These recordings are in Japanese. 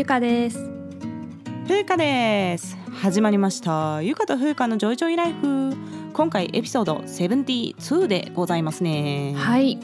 ゆかです。ふうかです。始まりました。ゆかとふうかのジョイジョイライフ。今回エピソード72でございますね。はい、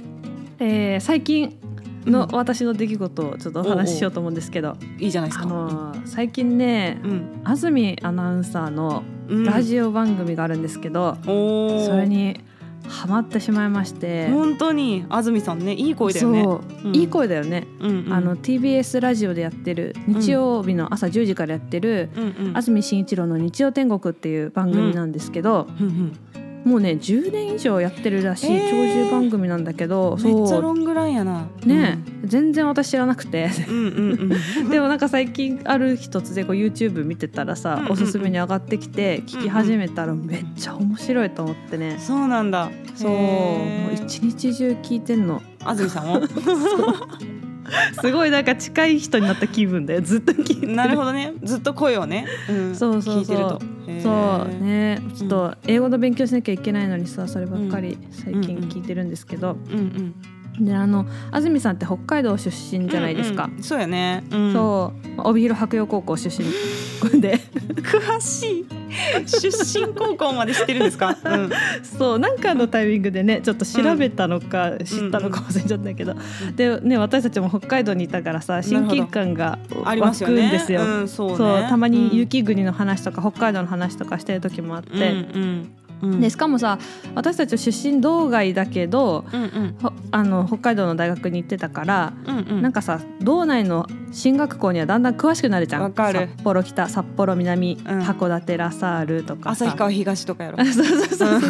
えー、最近のうん私の出来事をちょっとお話ししようと思うんですけど、いいじゃないですか。あのー最近ねうん。安住アナウンサーのうん。ラジオ番組があるんですけど、おー。それにハマってしまいまして、本当に？安住さんねいい声だよね。そう、うん。いい声だよね、うんうん。あの TBS ラジオでやってる日曜日の朝10時からやってる、うんうん。安住紳一郎の日曜天国っていう番組なんですけど、うんうんもうね10年以上やってるらしいえー。長寿番組なんだけど、めっちゃそうロングランやな。ね、全然私知らなくて。うんうんうん。でもなんか最近ある日突然こう YouTube 見てたらさ、うんうんうん。おすすめに上がってきて聞き始めたらめっちゃ面白いと思ってね、そうなんだ。そう。もへー。う一日中聞いてんの。安住さんを？すごいなんか近い人になった気分でずっと聞いてる。なるほどね。ずっと声をね、うん、そうそうそう。聞いてると。そうね。ちょっと英語の勉強しなきゃいけないのにさそればっかり最近聞いてるんですけど、うんうんであの安住さんって北海道出身じゃないですか、うんうんそうやね、うん、そう。まあ帯広白洋高校出身で。詳しい。出身高校まで知ってるんですか、うん、そうなんかのタイミングでねちょっと調べたのか知ったのか忘れちゃったけど、でね私たちも北海道にいたからさ親近感があります湧くんですよ。うん、そうね。そうたまにうん。雪国の話とか北海道の話とかしてる時もあって、うんうんうん。でしかもさ私たち出身道外だけどうんうん。ほあの北海道の大学に行ってたから、うんうん。なんかさ道内の進学校にはだんだん詳しくなるじゃん。わかる。札幌北札幌南、うん。函館ラサールとかさ。旭川東とかやろ。あ そうそうそうそう。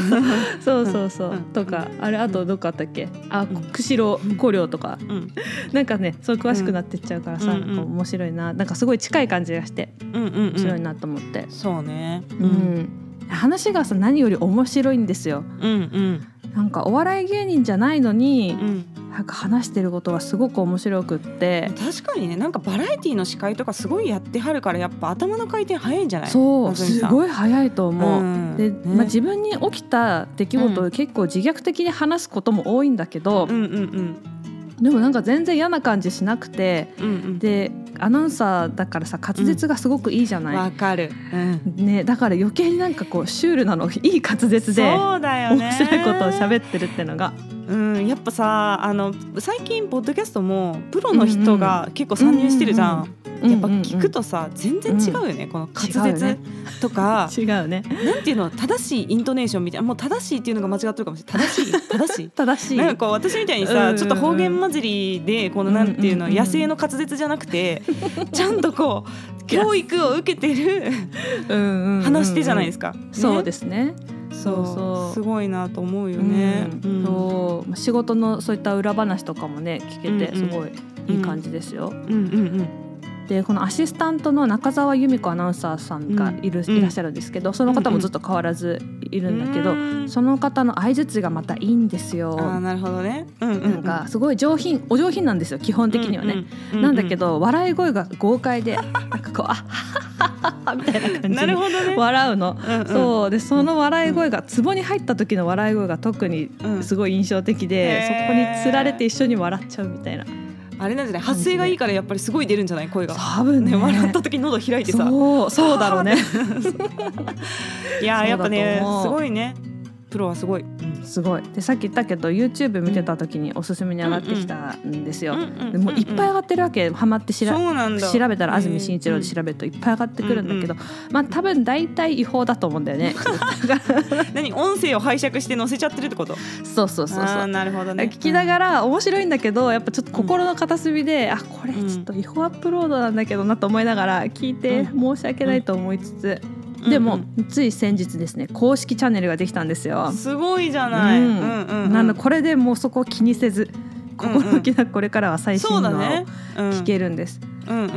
そうそうそう、うん。とかあれあとどこあったっけ？あうん。釧路古陵とか。うん。なんかねそう詳しくなってっちゃうからさ、うん。面白いな。なんかすごい近い感じがしてうんうんうん。面白いなと思って、そうね。うん話がさ何より面白いんですよ。うんうん。なんかお笑い芸人じゃないのに、うん。なんか話してることがすごく面白くって、確かにね。なんかバラエティの司会とかすごいやってはるからやっぱ頭の回転早いんじゃない？そう。すごい早いと思う。ん。で、ね。まあ、自分に起きた出来事を結構自虐的に話すことも多いんだけど、うんうんでもなんか全然嫌な感じしなくてうんうん。でアナウンサーだからさ滑舌がすごくいいじゃうん。ない、わかる。うん。ね、だから余計になんかこうシュールなのいい滑舌でそうだよね。面白いことを喋ってるっていうのがうん、やっぱさあの最近ポッドキャストもプロの人が結構参入してるじゃん,、やっぱ聞くとさ全然違うよね、この滑舌とか、違うね。なんていうの正しいイントネーションみたいなもう正しいっていうのが間違ってるかもしれない。正しい 正しい。正しい。なんかこう私みたいにさ、ちょっと方言混じりでこのなんていうの、野生の滑舌じゃなくてちゃんとこう 教育を受けてる話し手じゃないですか、か。そうすですねそう。そう。すごいなと思うよね。うん。そう。まあ仕事のそういった裏話とかもね聞けてうんうん。すごいいい感じですよ。うんうんうんでこのアシスタントの中澤由美子アナウンサーさんがいる、うんいらっしゃるんですけどその方もずっと変わらずいるんだけど、うんその方の相槌がまたいいんですよ。あーなるほどね。うんうんうんなんかすごい上品お上品なんですよ基本的にはね。うんうんうんなんだけど笑い声が豪快でなんかこうあみたいな感じで。笑うの。うんうんそうでその笑い声が壺に入った時の笑い声が特にうんすごい印象的で、そこにつられて一緒に笑っちゃうみたいなあれなんじゃない？発声がいいからやっぱりすごい出るんじゃない？声が。多分ね。ね笑った時喉開いてさ。そうそうだろうね。いやーやっぱねすごいね。プロはすごい。すごいでさっき言ったけど YouTube 見てた時におすすめに上がってきたんですよ、でもういっぱい上がってるわけハマってしらそうなんだ。調べたら安住紳一郎で調べるといっぱい上がってくるんだけど、まあ多分大体違法だと思うんだよね何音声を拝借して載せちゃってるってこと。そうそうそうそうなるほどね。聞きながら面白いんだけどやっぱちょっと心の片隅で、あこれちょっと違法アップロードなんだけどなと思いながら聞いてう申し訳ないと思いつつ、うんでもつい先日ですね公式チャンネルができたんですよ。すごいじゃない。うんうんうんうんなのでこれでもうそこを気にせず心置きなくこれからは最新の聞けるんです。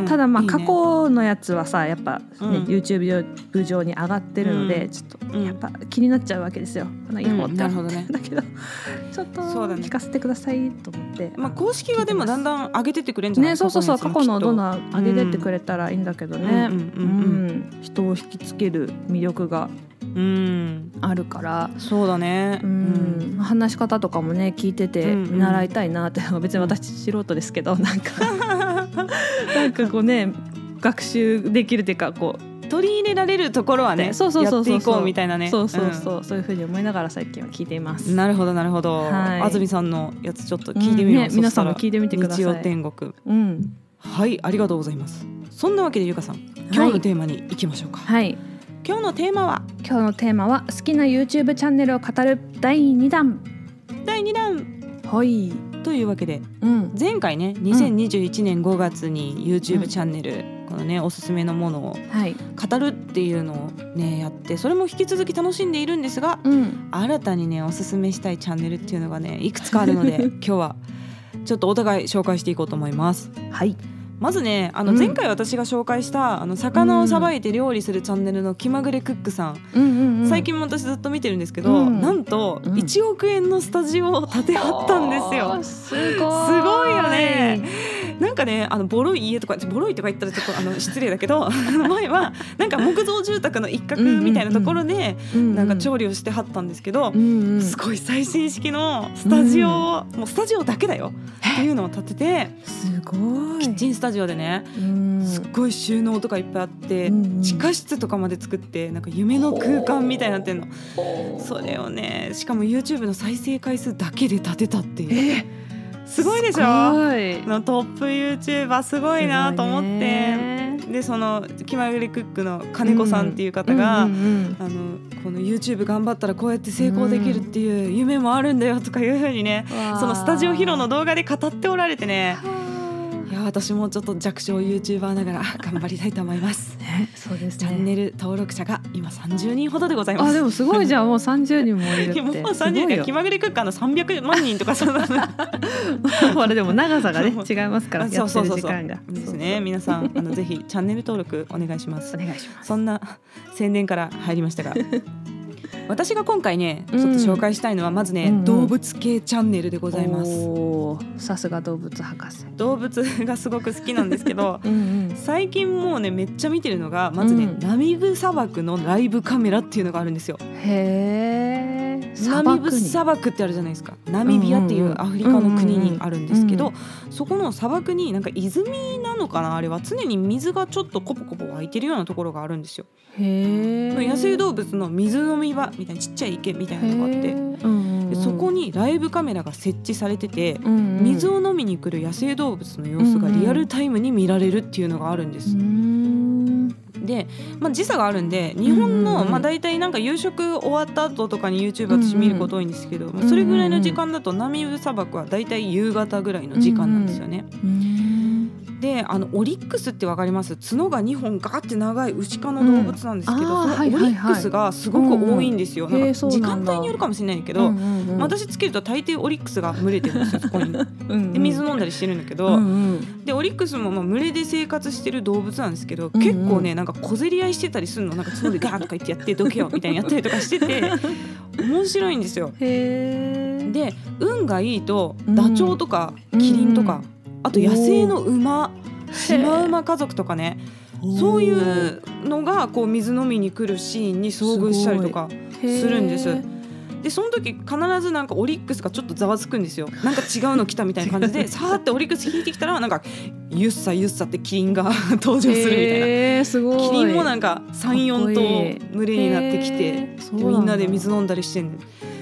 ただまあ過去のやつはさやっぱね、うん。YouTube 上に上がってるので、うん。ちょっうんとやっぱ気になっちゃうわけですよ。この違法うんってなるほどね。だけど。ちょっと聞かせてくださいと思って。まあ公式はでもだんだん上げてってくれんじゃない？ね、そうそうそう。過去のどんなどん上げてってくれたらいいんだけどね、人を引きつける魅力がうんあるから、そうだね。うん話し方とかもね聞いててうんうん見習いたいなって別に私素人ですけどなんか なんかこうね学習できるっていうかこう取り入れられるところはね、そうそうそうそうやっていこうみたいなね。そうそうそう、そういうふうに思いながら最近は聞いています。うんなるほどなるほど。はい安住さんのやつちょっと聞いてみよう。うんね、皆さんも聞いてみてください。日曜天国。うん、はい、ありがとうございます。そんなわけでゆかさん、今日のテーマに行きましょうか。はい今日のテーマは？今日のテーマは好きな YouTube チャンネルを語る第2弾。第2弾。はい、というわけでうん、前回ね2021年5月に YouTube チャンネル、このねおすすめのものをはい、語るっていうのをねやってそれも引き続き楽しんでいるんですがうん、新たにねおすすめしたいチャンネルっていうのがねいくつかあるので 今日はちょっとお互い紹介していこうと思います。はい、まずねあのうん。前回私が紹介した、あの魚をさばいて料理するチャンネルの気まぐれクックさん、うんうんうん、最近も私ずっと見てるんですけど、うんなんとうん。1億円のスタジオを建てはったんですよ。すごい、すごいよね。なんかねあのボロい家とかボロいとか言ったらちょっとあの 失礼だけど前はなんか木造住宅の一角みたいなところでうんなんか調理をしてはったんですけど、うんうん、すごい最新式のスタジオを、もうスタジオだけだよ。っていうのを建ててすごい、キッチンスタジオでねうん、すっごい収納とかいっぱいあって、うんうん。地下室とかまで作ってなんか夢の空間みたいになってんの。それをねしかも YouTube の再生回数だけで建てたっていうすごいでしょ？のトップ YouTuber すごいなと思って、ね。でその気まぐれクックの金子さんっていう方が、あのこの YouTube 頑張ったらこうやって成功できるっていう夢もあるんだよとかいうふうにね、うん。そのスタジオ披露の動画で語っておられてねは私もちょっと弱小 YouTuber ながら 頑張りたいと思います。ねそうですね。チャンネル登録者が今30人ほどでございます。あでもすごいじゃん。もう30人もいるって。もう30すごい人よ。気まぐれクッカーの300万人とかそうほらでも長さがね 違いますからあやってるそうそう。そうそう時間が。ですね。皆さんあのぜひチャンネル登録お願いします。お。願いします。そんな宣伝から入りましたが私が今回ねちょっと紹介したいのはまずね、うんうん。動物系チャンネルでございます。さすが動物博士。動物がすごく好きなんですけど うんうん。最近もうねめっちゃ見てるのがまずね、うん。ナミブ砂漠のライブカメラっていうのがあるんですよ。へえナミブ砂漠ってあるじゃないですか。ナミビアっていうアフリカの国にあるんですけど、うんそこの砂漠になんか泉なのかなあれは常に水がちょっとコポコポ湧いてるようなところがあるんですよ。野生動物の水飲み場みたいなちっちゃい池みたいなのがあって。うんうんそこにライブカメラが設置されててうんうん水を飲みに来る野生動物の様子がリアルタイムに見られるっていうのがあるんです。う。んで、まあ、時差があるんで日本うんの、うん。まあ、大体なんか夕食終わった後とかに YouTube 私見ること多いんですけど、まあ、それぐらいの時間だとナミブ砂漠は大体夕方ぐらいの時間なんですよね。うんであのオリックスってわかります？角が2本ガーって長い牛科の動物なんですけど、うん。そのオリックスがすごく多いんですよ。なんか時間帯によるかもしれないけど、うんうんうん私つけると大抵オリックスが群れてるんですよそこに。うんうん。で水飲んだりしてるんだけど、うんうん。でオリックスもまあ群れで生活してる動物なんですけど、うんうん。結構ねなんか小競り合いしてたりするの。なんか角でガーンとか言ってやってどけよみたいにやったりとかしてて 面白いんですよ。で運がいいとうん。ダチョウとかキリンとか、あと野生の馬ー。シマウマ家族とかね。そういうのがこう水飲みに来るシーンに遭遇したりとかするんです。でその時必ずなんかオリックスがちょっとざわつくんですよ。なんか違うの来たみたいな感じで さーってオリックス引いてきたらなんかゆっさゆっさってキリンが 登場するみたいな。すごい。キリンもなんか34頭群れになってきへてみんなで水飲んだりしてんの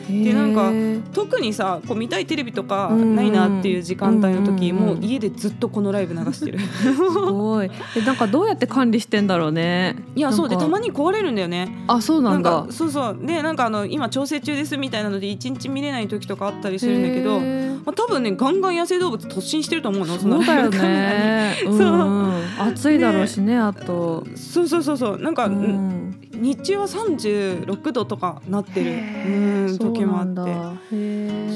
でなんか特にさこう見たいテレビとかうんないなっていう時間帯の時、もう家でずっとこのライブ流してる。すごい。えなんかどうやって管理してんだろうね。いやそうでたまに壊れるんだよね。あそうなんだ。かそうそう。でなんかあの今調整中ですみたいなので一日見れない時とかあったりするんだけど、まあ、多分ねガンガン野生動物突進してると思うのそうだよ。そう。暑いだろうしね、あと。そうそうそうそう。なんか、うん日中は36度とかなってる。うん時もあって。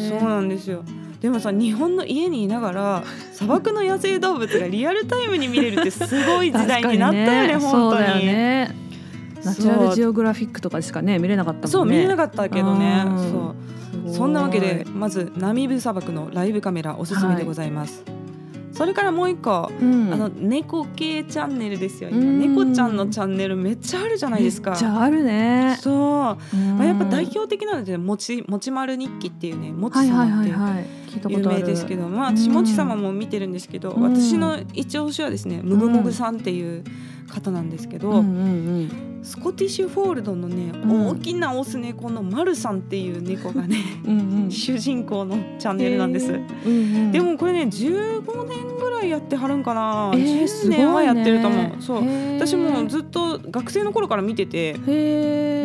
そうなんですよ。でもさ日本の家にいながら 砂漠の野生動物がリアルタイムに見れるってすごい時代になったよねね本当に。ね。ナチュラルジオグラフィックとかしかね見れなかったもんね。そう見れなかったけどね。そう。そんなわけでまずナミブ砂漠のライブカメラおすすめでございます。はいそれからもう一個、うん、あの猫系チャンネルですよ今、猫ちゃんのチャンネルめっちゃあるじゃないですか。めっちゃあるね。そう、まあ、やっぱ代表的なのでもちもちまる日記っていうねもち様っていう有名ですけど、まあ私もち様も見てるんですけど、私の一押しはですねムグモグさんっていう方なんですけど、うんうんうん。スコティッシュフォールドのね、うん、大きなオス猫のマルさんっていう猫がね うん、主人公のチャンネルなんです、うんうん、でもこれね15年ぐらいやってはるんかな、えー、10年はやってると思う、ね、そう。私もずっと学生の頃から見てて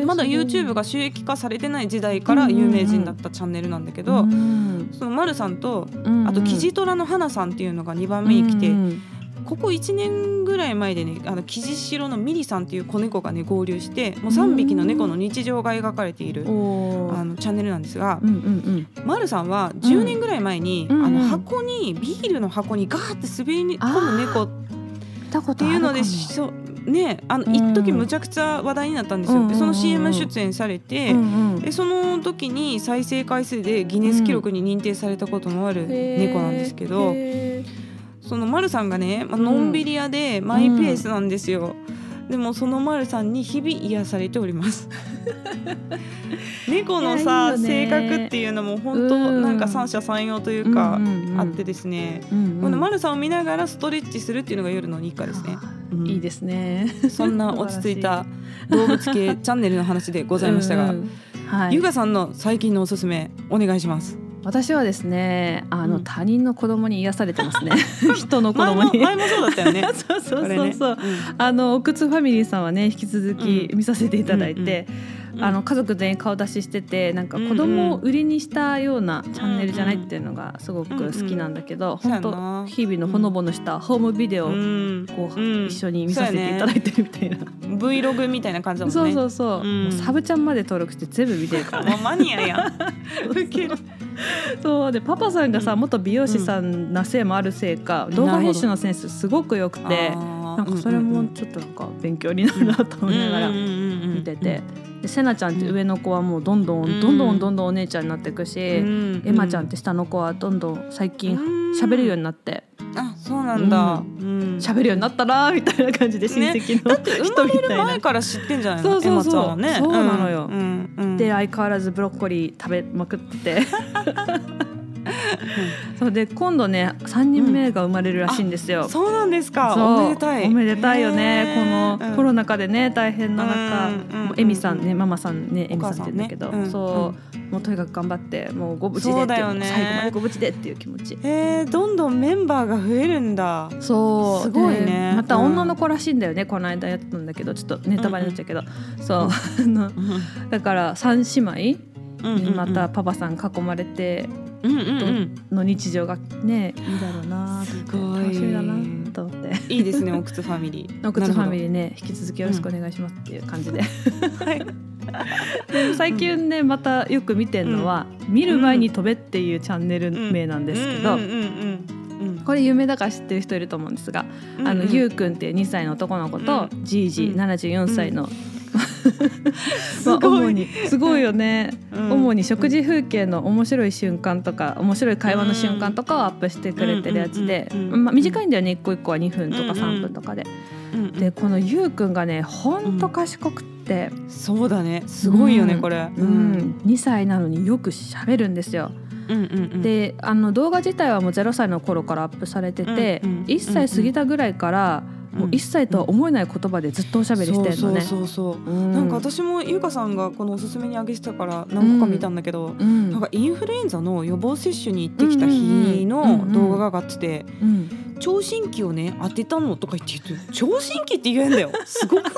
まだ YouTube が収益化されてない時代から有名人だったチャンネルなんだけど、うんうん、そのマルさんと、あとキジトラの花さんっていうのが2番目に来て、うんうんここ1年ぐらい前でねあのキジシロのミリさんっていう子猫がね合流してもう3匹の猫の日常が描かれているあのチャンネルなんですが、うんうんうん、マルさんは10年ぐらい前に、うん、あの箱にビールの箱にガーって滑り込む猫っていうのでね、あの一時むちゃくちゃ話題になったんですよ、でその CM 出演されて、うんうん、でその時に再生回数でギネス記録に認定されたこともある猫なんですけど。その丸さんがね、まあのんびり屋でマイペースなんですよ、うん、でもその丸さんに日々癒されております。猫のさ、ね、性格っていうのも本当なんか三者三様というか、あってですね、この丸さんを見ながらストレッチするっていうのが夜の日課ですね、うん、いいですね。そんな落ち着いた動物系チャンネルの話でございましたが、うんうん。はい、ゆかさんの最近のおすすめお願いします私はですねあの、うん、他人の子供に癒されてますね。人の子供に。前もそうだったよね。そうそうそうそう、ね。うん、あのお靴ファミリーさんはね引き続き見させていただいて、うんうん、あの家族全員顔出ししててなんか子供を売りにしたようなチャンネルじゃないっていうのがすごく好きなんだけど、うんうん、本当日々のほのぼのしたホームビデオをこう、一緒に見させていただいてるみたいな、Vlog みたいな感じだもんね。そうそうそう、もうサブちゃんまで登録して全部見てるから、ね、マニアやウケるそう。でパパさんがさ、うん、元美容師さんなせいもあるせいか、うん、動画編集のセンスすごくよくてなんかそれもちょっとなんか勉強になるなと思いながら見てて。でせなちゃんって上の子はもうどんどんどんどんどんどんお姉ちゃんになっていくし、エマちゃんって下の子はどんどん最近喋るようになって。あそうなんだ。喋、うん、るようになったらみたいな感じで親戚の、ね、だって生まれる前から知ってんじゃないの？そうそうそう、ね、そうなのよ、うんうん、で相変わらずブロッコリー食べまくってて そうで今度ね三人目が生まれるらしいんですよ、うん、そうなんですか。おめでたい。おめでたいよね。このコロナ禍でね大変な中、うんえみさんねママさんねえみさんって言うんだけど、ね、そう、もうとにかく頑張ってもうご無事でって、ね、最後までご無事でっていう気持ち。えー、どんどんメンバーが増えるんだ。そう。すごいね。また女の子らしいんだよね、この間やったんだけど。ちょっとネタバレになっちゃうけど、そう。だから三姉妹またパパさん囲まれてうんうん、の日常がねいいだろうなすごい楽しみだなと思って。いいですねお靴ファミリー。お靴ファミリー。ね引き続きよろしくお願いしますっていう感じで、はい。最近ねまたよく見てるのは「見る前に飛べ」っていうチャンネル名なんですけどこれ有名だから知ってる人いると思うんですが、あのゆうくんっていう2歳の男の子と、じいじ74歳の まあ、主に。すごい。よね、うん、主に食事風景の面白い瞬間とか面白い会話の瞬間とかをアップしてくれてるやつで、まあ、短いんだよね一個一個は2分とか3分とかで。でこのゆうくんがねほんと賢くて、うん、そうだね。すごいよね、うん、これ、うん、2歳なのによく喋るんですよ。うんうんうん、であの動画自体はもう0歳の頃からアップされてて、うんうん、1歳過ぎたぐらいから、もう1歳とは思えない言葉でずっとおしゃべりしてるのね、そうそうなんか私も優香さんがこのおすすめにあげてたから何個か見たんだけど、うん、なんかインフルエンザの予防接種に行ってきた日の動画が上がってて、聴診器をね当てたのとか言って聴診器って言えんだよ。すごくない？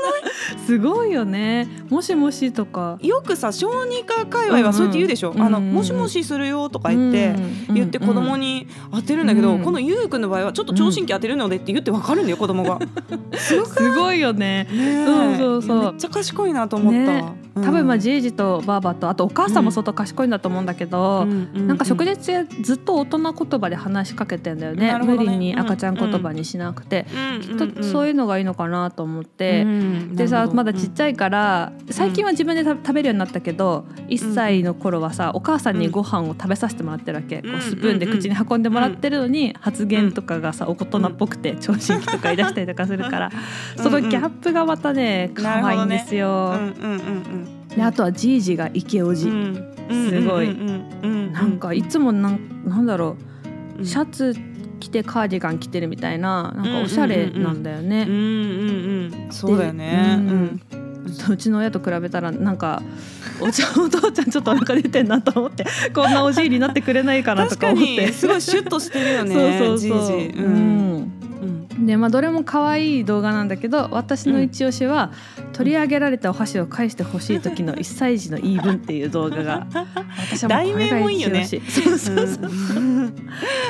すごいよね。もしもしとか。よくさ小児科界隈はそうやって言うでしょ、うんうん、あのもしもしするよとか言って、うんうん、言って子供に当てるんだけど、うん、このゆうくんの場合はちょっと聴診器当てるのでって言ってわかるんだよ子供が。すごいよね。ねそうそうそう。めっちゃ賢いなと思った、ね多分まあじいじとばあばとあとお母さんも相当賢いんだと思うんだけど、うん、なんか食事中ずっと大人言葉で話しかけてんだよね、ね、無理に赤ちゃん言葉にしなくて、きっとそういうのがいいのかなと思って、でさまだちっちゃいから最近は自分で食べるようになったけど1歳の頃はさお母さんにご飯を食べさせてもらってるわけ、こうスプーンで口に運んでもらってるのに発言とかがさお大人っぽくて聴診器とか言い出したりとかするから。そのギャップがまたね可愛いんですよ。であとはじいじがイケオジ、すごい、なんかいつもなんなんだろう。シャツ着てカーディガン着てるみたいななんかおしゃれなんだよね。そうだよね。うん、うちの親と比べたらなんかおちお父ちゃんちょっとお腹出てんなと思ってこんなおじいになってくれないかなとか思って。すごいシュッとしてるよね そうそうそう、うんでまあどれも可愛い動画なんだけど私の一押しは、取り上げられたお箸を返してほしい時の1歳児の言い分っていう動画が私はもうこれが一押し、ね、そうそうそう、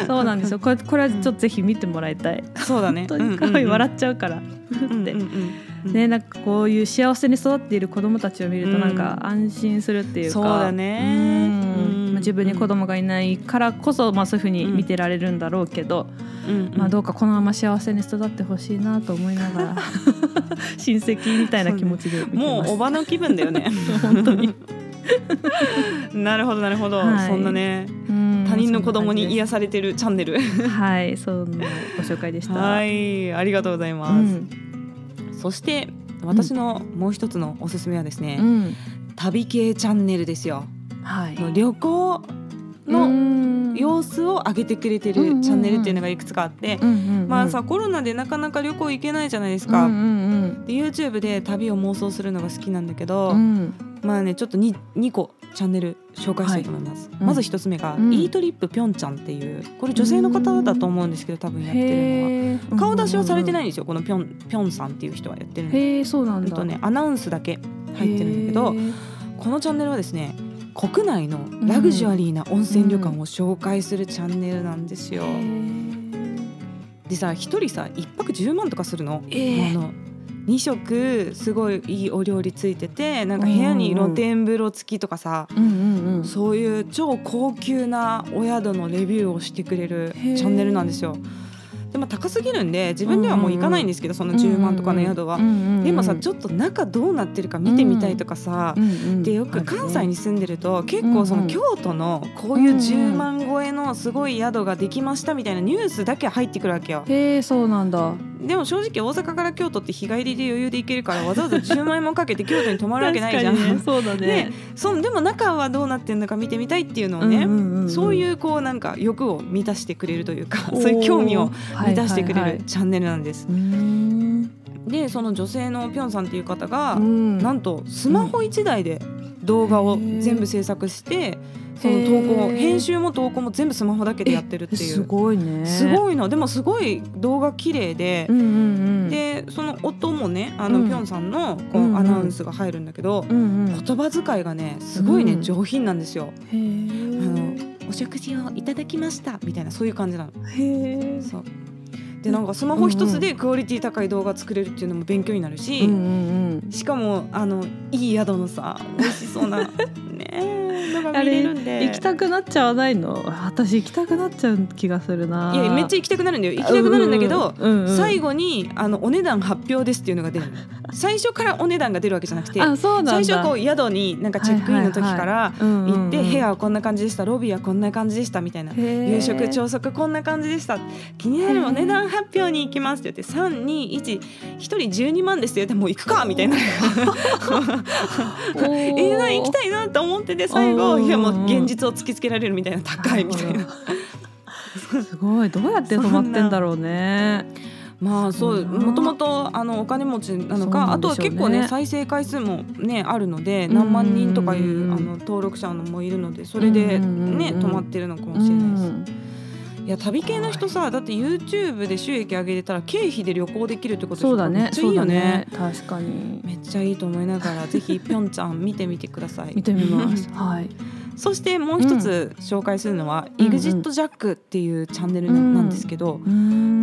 そうなんですよ。これこれはちょっとぜひ見てもらいたい。そうだね。本当に可愛い。笑っちゃうから。って、ねなんかこういう幸せに育っている子供たちを見るとなんか安心するっていうか、そうだね、自分に子供がいないからこそ、まあ、そういうふうに見てられるんだろうけど、まあ、どうかこのまま幸せに育ってほしいなと思いながら 親戚みたいな気持ちでもうおばの気分だよね。本当に。なるほどなるほど、はい、そんなね他人の子供に癒されてるチャンネル。はい。そんなご紹介でした。はい。ありがとうございます、うん、そして私のもう一つのおすすめはですね、うん、旅系チャンネルですよ。はい、旅行の様子を上げてくれてるチャンネルっていうのがいくつかあって、まあさコロナでなかなか旅行行けないじゃないですか。で YouTube で旅を妄想するのが好きなんだけど、うん、まあねちょっと 2, 2個チャンネル紹介したいと思います。はい、まず一つ目が、うん、イートリップぴょんちゃんっていうこれ女性の方だと思うんですけど多分やってるのは顔出しはされてないんですよこのぴょんぴょんさんっていう人はやってるんで。そうなんだ。とねアナウンスだけ入ってるんだけどこのチャンネルはですね国内のラグジュアリーな温泉旅館を紹介するチャンネルなんですよ。でさ一人さ一泊10万とかするの？えー、あの2食すごいいいお料理ついててなんか部屋に露天風呂付きとかさ、そういう超高級なお宿のレビューをしてくれるチャンネルなんですよ。でも高すぎるんで自分ではもう行かないんですけど、その10万とかの宿は、でもさちょっと中どうなってるか見てみたいとかさ、でよく関西に住んでると結構その京都のこういう10万超えのすごい宿ができましたみたいなニュースだけ入ってくるわけよ。へえそうなんだでも正直大阪から京都って日帰りで余裕で行けるからわざわざ10万円もかけて京都に泊まるわけないじゃん。ね、そうだね。ねそでも中はどうなってるのか見てみたいっていうのをね、そういうこうなんか欲を満たしてくれるというかそういう興味を満たしてくれるチャンネルなんです。でその女性のぴょんさんっていう方が、うん、なんとスマホ1台で動画を全部制作して。その投稿編集も投稿も全部スマホだけでやってるっていう。すごいね。すごいの。でもすごい動画綺麗で、うんうんうん、でその音もねあの、ぴょんさんのこうアナウンスが入るんだけど、うんうん、言葉遣いがねすごいね、上品なんですよ。あのお食事をいただきましたみたいなそういう感じなの。へそう。でなんかスマホ一つでクオリティ高い動画作れるっていうのも勉強になるし、うんうんうん、しかもあのいい宿のさ美味しそうな ねのが見れるんで。行きたくなっちゃわないの？私行きたくなっちゃう気がするな。いやめっちゃ行きたくなるんだよ。行きたくなるんだけど、うんうん、最後にあのお値段発表ですっていうのが出る最初からお値段が出るわけじゃなくて最初こう宿になんかチェックインの時から行って部屋はこんな感じでしたロビーはこんな感じでしたみたいな夕食朝食こんな感じでした。気になるお値段発表に行きますって言って321 1人12万ですって言ってもう行くかみたいな。えー、行きたいなと思ってて最後いやもう現実を突きつけられるみたいな高いみたいな。すごい。どうやって止まってんだろうね。まあそうもともとあのお金持ちなのか、ね、あとは結構ね再生回数もねあるので何万人とかいうあの登録者もいるのでそれでね止まってるのかもしれないです。いいや旅系の人さだって YouTube で収益上げれたら経費で旅行できるってことそうだね。めっちゃいいよね。そうだね。確かに。めっちゃいいと思いながらぜひぴょんちゃん見てみてください。見てみます。はいそしてもう一つ紹介するのは、うん。EXIT ジャックっていうチャンネルな,、うん。んですけど、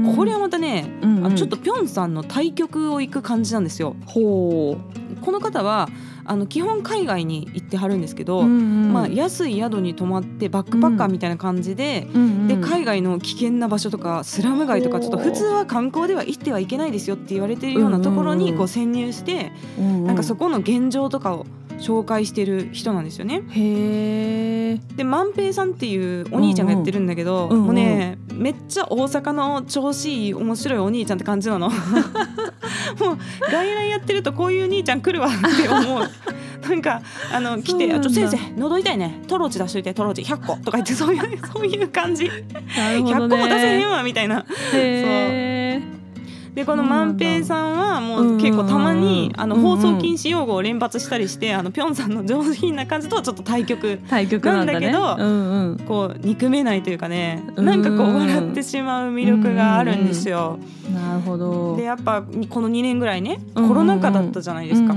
ここれはまたね、あのちょっとぴょんさんの対局を行く感じなんですよ。ほこの方はあの基本海外に行ってはるんですけうど、うんうん。まあ、安い宿に泊まってバックパッカーみたいな感じで、うんうん。で海外の危険な場所とかスラム街とかちょっと普通は観光では行ってはいけないですよって言われてるようなところにこう潜入して、うんうん。なんかそこの現状とかを紹介してる人なんですよね。へえで万平さんっていうお兄ちゃんがやってるんだけど、うんうんもうねめっちゃ大阪の調子いい面白いお兄ちゃんって感じなの。もう外来やってるとこういう兄ちゃん来るわって思う。なんかあの来て「そうなんだ。あちょ先生喉痛いね。トロチ出しといてトロチ。100個」とか言ってそういうそういう感じ、なるほ100どね。個も出せへんわみたいな。へーでこの万平さんはもう結構たまにあの放送禁止用語を連発したりしてあのピョンさんの上品な感じとはちょっと対局。対局なんだけどうんうん。こう憎めないというかねうんなんかこう笑ってしまう魅力があるんですよ。なるほど。でやっぱこの2年ぐらいねコロナ禍だったじゃないですか。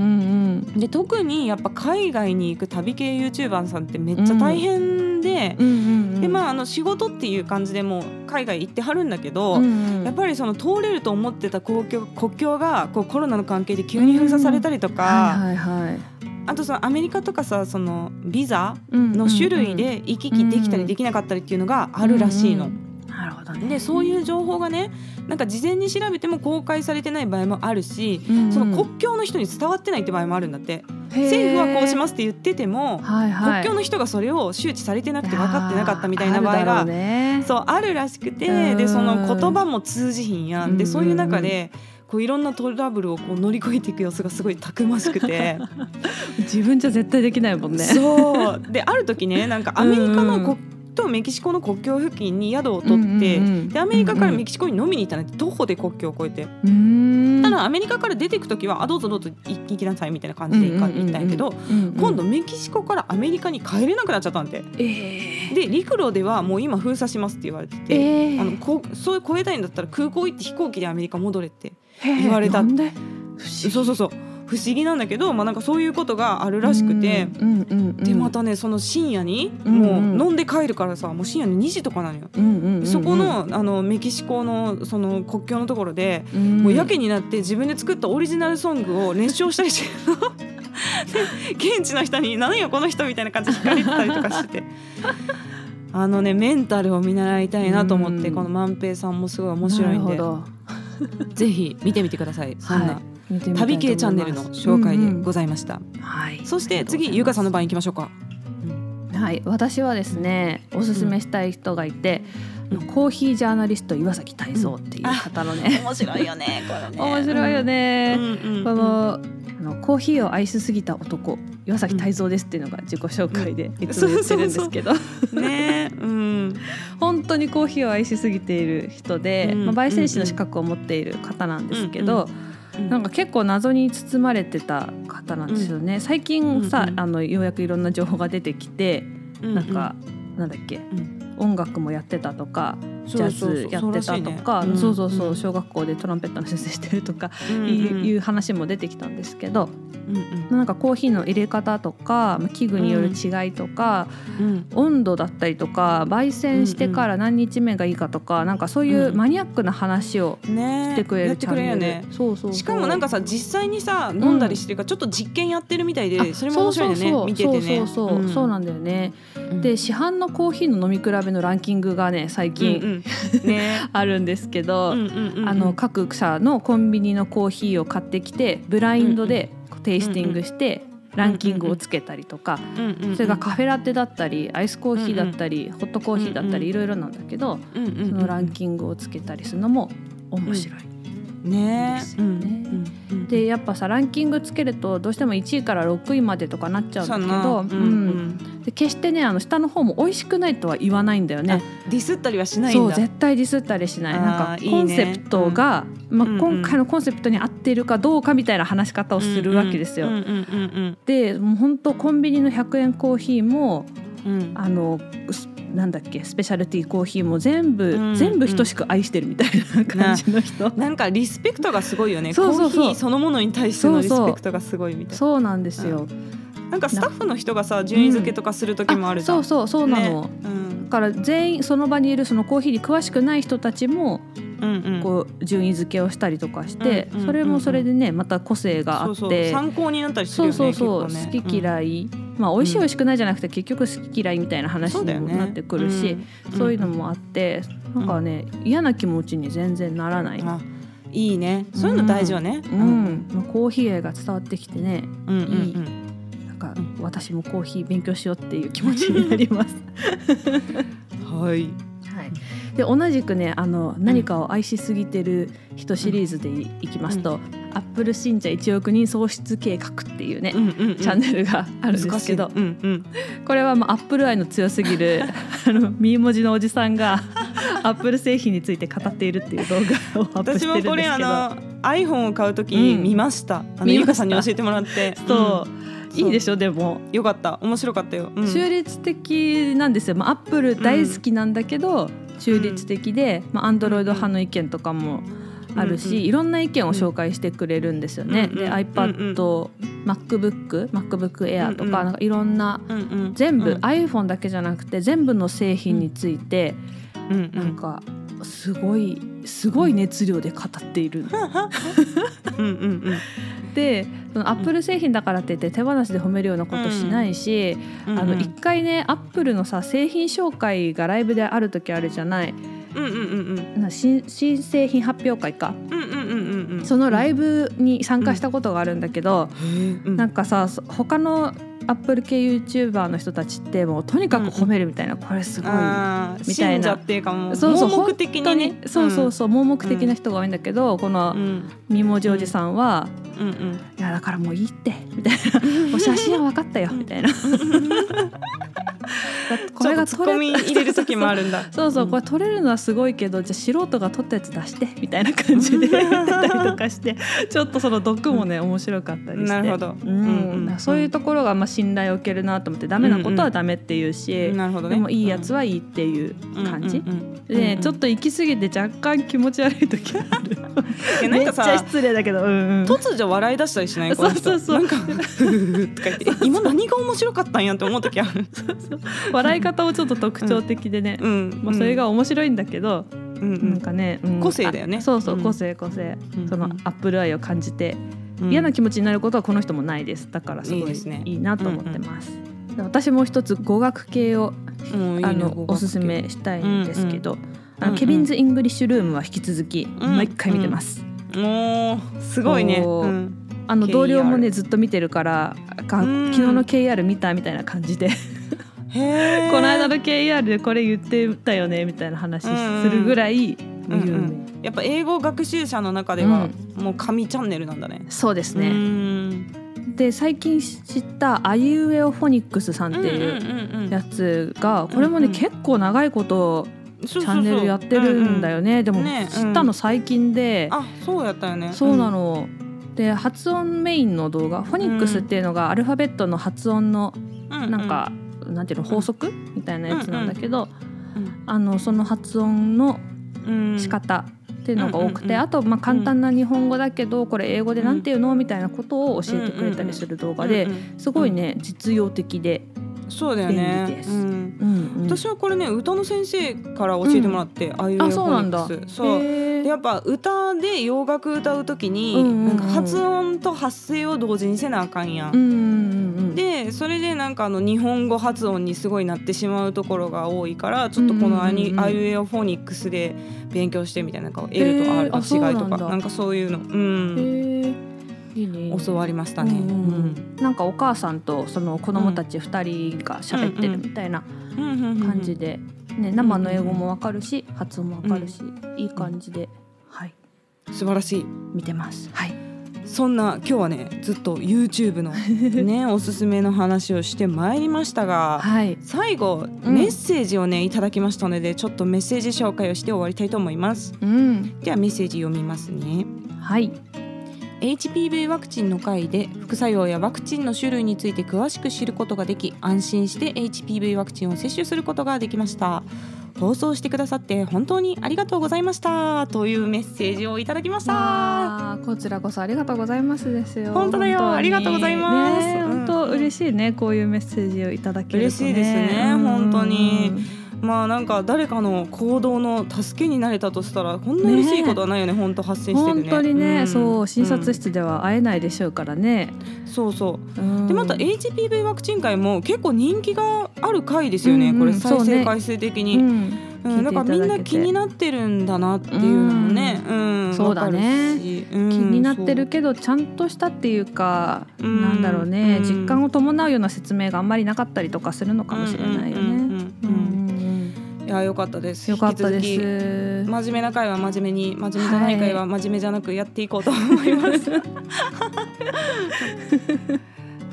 で特にやっぱ海外に行く旅系 YouTuber さんってめっちゃ大変で、うんうんうんでまああの仕事っていう感じでもう海外行ってはるんだけど、うんうん。やっぱりその通れると思ってた国境国境がこうコロナの関係で急に封鎖されたりとか、はいはいはいあとそのアメリカとかさそのビザうんの種類で行き来できたりできなかったりっていうのがあるらしいの。うんうんなるほどねでそういう情報がねなんか事前に調べても公開されてない場合もあるし、うん。うんその国境の人に伝わってないって場合もあるんだって。政府はこうしますって言ってても、はいはい。国境の人がそれを周知されてなくて分かってなかったみたいな場合あるね。そうあるらしくてうん。でその言葉も通じひんやん。でうん。そういう中でこういろんなトラブルをこう乗り越えていく様子がすごいたくましくて。自分じゃ絶対できないもんね。そう。である時ねなんかアメリカの国とメキシコの国境付近に宿を取って、うんうんうんでアメリカからメキシコに飲みに行ったの徒歩で国境を越えて。うーんただアメリカから出ていく時はあどうぞどうぞ行行きなさいみたいな感じで行ったんやけど、うんうんうん今度メキシコからアメリカに帰れなくなっちゃったんでえで陸路ではもう今封鎖しますって言われてーて、えーあのこそういう越えたいんだったら空港行って飛行機でアメリカ戻れって言われたなんで不思議そうそうそう不思議なんだけど、まあ、なんかそういうことがあるらしくて。うんうんうんうんでまたねその深夜にうんもう飲んで帰るからさもう深夜の2時とかなのよ。うんうんうんうん。そこのあのメキシコのその国境のところでうん。もうやけになって自分で作ったオリジナルソングを熱唱したりして 現地の人に「何よこの人」みたいな感じで聞かれてたりとかしてて。あのねメンタルを見習いたいなと思ってうん。この万平さんもすごい面白いんで。ぜひ見てみてください。そんな、はい旅系チャンネルの紹介でございました、はい。そして次ゆうかさんの番行きましょうか。はい。私はですねおすすめしたい人がいてうん。コーヒージャーナリスト岩崎泰造っていう方のね。面白いよねこれね。面白いよね。うんうんうん。このあのコーヒーを愛しすぎた男岩崎泰造ですっていうのが自己紹介でいつも言ってるんですけど。ねうん。本当にコーヒーを愛しすぎている人で、うんまあ、焙煎士の資格を持っている方なんですけど、うんなんか結構謎に包まれてた方なんですよね、最近さ、うんうん。あのようやくいろんな情報が出てきて、うんなんかなんだっけ、ん。音楽もやってたとかジャそうそう。そうズやってたとかそうそうそう小学校でトランペットの先生してるとかうんいう,、いう話も出てきたんですけど、うんうん。なんかコーヒーの入れ方とかまあ器具による違いとか、うん温度だったりとか焙煎してから何日目がいいかとか、なんかそういうマニアックな話をね。してくれるチャンネル、ねそうそう。しかもなんかさ実際にさ飲んだりしてるからちょっと実験やってるみたいであそれも面白いよねそうそうそう。見ててね。そうそうそう、そうなんだよね、うん。で市販のコーヒーの飲み比べのランキングがね最うん近、うんね。あるんですけど、うんうんうんうん。あの各社のコンビニのコーヒーを買ってきてブラインドでテイスティングしてランキングをつけたりとか、うんうんうんそれがカフェラテだったりアイスコーヒーだったり、ホットコーヒーだったりいろいろなんだけど、うんうんうん。そのランキングをつけたりするのも面白い。ね。ですよねでやっぱさランキングつけるとどうしても1位から6位までとかなっちゃうんだけど、そうんうん。で決してねあの下の方も美味しくないとは言わないんだよね。あディスったりはしないそう絶対ディスったりしない。なんかコンセプトがまあうんうん。今回のコンセプトに合っているかどうかみたいな話し方をするわけですよ。でもう本当コンビニの100円コーヒーもうん。うんあのすなんだっけスペシャルティーコーヒーも全部、うん全部等しく愛してるみたいな感じの人。なんかリスペクトがすごいよね。そうそうそう。コーヒーそのものに対してのリそうそう。スペクトがすごいみたいな。そうなんですよ。なんかスタッフの人がさ順位付けとかする時もあるじゃん、そうそうそうなの。ね。うん。だから全員その場にいるそのコーヒーに詳しくない人たちもうんうん。こう順位付けをしたりとかして、うんうんそれもそれでねまた個性があって。そうそう。参考になったりするそうよねそうそう、結構ね。好き嫌い、まあ美味しい美味しくないじゃなくて結局好き嫌いみたいな話にもなってくるし、うん。そういうのもあって、なんかね嫌な気持ちに全然ならない。あいいね。そういうの大事よね。うん。まあコーヒー愛が伝わってきてねうんうんいい。なんか私もコーヒー勉強しようっていう気持ちになります。うんはい。はい、で同じくねあの何かを愛しすぎてる人シリーズでい,、きますと「アップル信者1億人喪失計画」っていうね、うんうんうん。チャンネルがあるんですけど。うんうん。これはまあアップル愛の強すぎる あのミー文字のおじさんがアップル製品について語っているっていう動画をアップして私もこれるんですけど。あの iPhone を買うときうん。見ました、あの見ました。ゆかさんに教えてもらって。そう、いいでしょでも、うんよかった。面白かったよ、うん。中立的なんですよ、まあ、アップル大好きなんだけど、中立的で、まあ、アンドロイド派の意見とかもあるし、うんうんいろんな意見を紹介してくれるんですよね。でうんうん iPad、MacBook、MacBook Air とか,、うん。うんなんかいろんなうんうん。全部、うん。iPhone だけじゃなくて全部の製品について、うんうん。なんかすごいすごい熱量で語っている。うんうんうん。でそのアップル製品だからって言って手放しで褒めるようなことしないし、うん。あの一回ねアップルのさ製品紹介がライブである時あるじゃないうんうんうんうん。な新新製品発表会か。うんうんうんうんうん。そのライブに参加したことがあるんだけど、うん。なんかさそ他のアップル系 YouTuber の人たちってもうとにかく褒めるみたいな、これすごい。みたいな。っていうかもうそうそう盲目的にね。そうそうそう盲目的な人が多いんだけど、このうん。みもじおじさんはうんうん「いやだからもういいって」みたいな「もう写真は分かったよ」みたいな。これがちょっとツッコミ入れる時もあるんだ。そうそうこれ撮れるのはすごいけどじゃあ素人が撮ったやつ出してみたいな感じで言ってたりとかしてちょっとその毒もね面白かったりして。なるほど。うん。そういうところがまあ信頼を受けるなと思ってダメなことはダメっていうし、なるほどね。でもいいやつはいいっていう感じ、で、うんちょっと行き過ぎて若干気持ち悪い時がある。いやなんかめっちゃさ失礼だけど、うんうん、突如笑い出したりしない？そうそうそう。なんか とか言ってえ今何が面白かったんやって思う時ある 笑い方もちょっと特徴的でね、うん。もうそれが面白いんだけど、うん。うん。なんかね、うん。個性だよね。あそうそううん。個性個性、うん。そのアップル愛を感じて、うん。嫌な気持ちになることはこの人もないです。だからすごいいいですね。いいなと思ってます、で私も一つ語学系をあのおすすめしたいんですけど、あうんうん。の Kevin's English Room は引き続きん。毎回見てます、もうすごいね。あの同僚もねずっと見てるから昨日の KR 見たみたいな感じでこの間の KR でこれ言ってたよねみたいな話するぐらい有名、うんうん。やっぱ英語学習者の中ではもう神チャンネルなんだね。そうですうね、ん。で最近知ったあいうえおフォニックスさんっていうやつがこれもね、うんうん。結構長いことチャンネルやってるんだよね、でもね知ったの最近で、あそうやったよね。そうなの、で発音メインの動画フォニックスっていうのがアルファベットの発音のうん。なんか、なんていうの法則みたいなやつなんだけど、うんあのその発音のうん仕方っていうのが多くて、うんうんうんあとまあ簡単な日本語だけどこれ英語でなんていうの？みたいなことを教えてくれたりする動画でうんうんすごいね実用的で、そうだよ便ね利です。うん。うんうん。私はこれね歌の先生から教えてもらって、ああいうあそうなんだ。そう。でやっぱ歌で洋楽歌う時に、うんうんうん。なんか発音と発声を同時にせなあかんやん。うんうんうんでそれでなんかあの日本語発音にすごいなってしまうところが多いからちょっとこのアニ、アイウェオフォニックスで勉強してみたいななんか L と R の違いとかなんかそういうの、うん、教わりましたね。うん。なんかお母さんとその子供たち2人が喋ってるみたいなうん。感じで、ね、生の英語もわかるし発音もわかるし、いい感じで、はい、素晴らしい。見てます。はい、そんな今日はねずっと YouTube のね おすすめの話をしてまいりましたがはい、最後、うん。メッセージをねいただきましたのでちょっとメッセージ紹介をして終わりたいと思います。うん、ではメッセージ読みますね。はい、HPV ワクチンの回で副作用やワクチンの種類について詳しく知ることができ安心して HPV ワクチンを接種することができました放送してくださって本当にありがとうございました。というメッセージをいただきました。こちらこそありがとうございますですよ。本当だよ。ありがとうございます、ね、本当嬉しいねこういうメッセージをいただけると、ね、嬉しいですね本当にまあなんか誰かの行動の助けになれたとしたらこんな嬉しいことはないよね本当発信してるね。本当にね、うん、そう診察室では会えないでしょうからね、うん、そうそう、うん、でまた HPV ワクチン会も結構人気がある回ですよね、うん。うん、これ再生回数的に、うん。うん、だからみんな気になってるんだなっていうのもね、うん、そうだね、気になってるけどちゃんとしたっていうか、う。なんだろうね、実感を伴うような説明があんまりなかったりとかするのかもしれないよね。いや良かったです。良かったです。真面目な会は真面目に、真面目じゃない会は真面目じゃなくやっていこうと思います。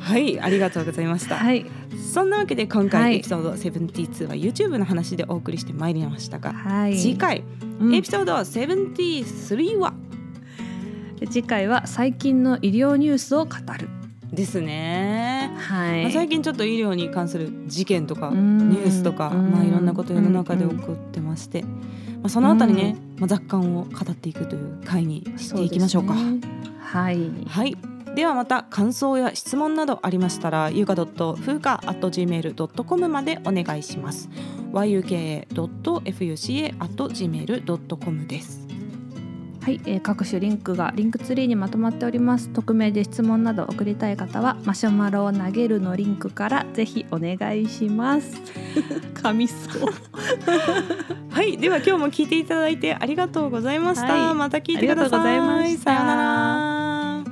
はい、ありがとうございました。はい。そんなわけで今回エピソード72は YouTube の話でお送りしてまいりましたが、はい、次回、うん、エピソード73は？次回は最近の医療ニュースを語る。ですね、はい。まあ、最近ちょっと医療に関する事件とかニュースとか、まあ、いろんなこと世の中で起こってまして、まあ、そのあたりね、まあ、雑感を語っていくという回にしていきましょうか。うね、はい、はい。ではまた感想や質問などありましたらゆか .fuka.gmail.com までお願いします。yuka.fuca.gmail.com ですはい、えー、各種リンクがリンクツリーにまとまっております。匿名で質問など送りたい方はマシュマロを投げるのリンクからぜひお願いします。噛みそう。はいでは今日も聞いていただいてありがとうございました、はい、また聞いてください。さようなら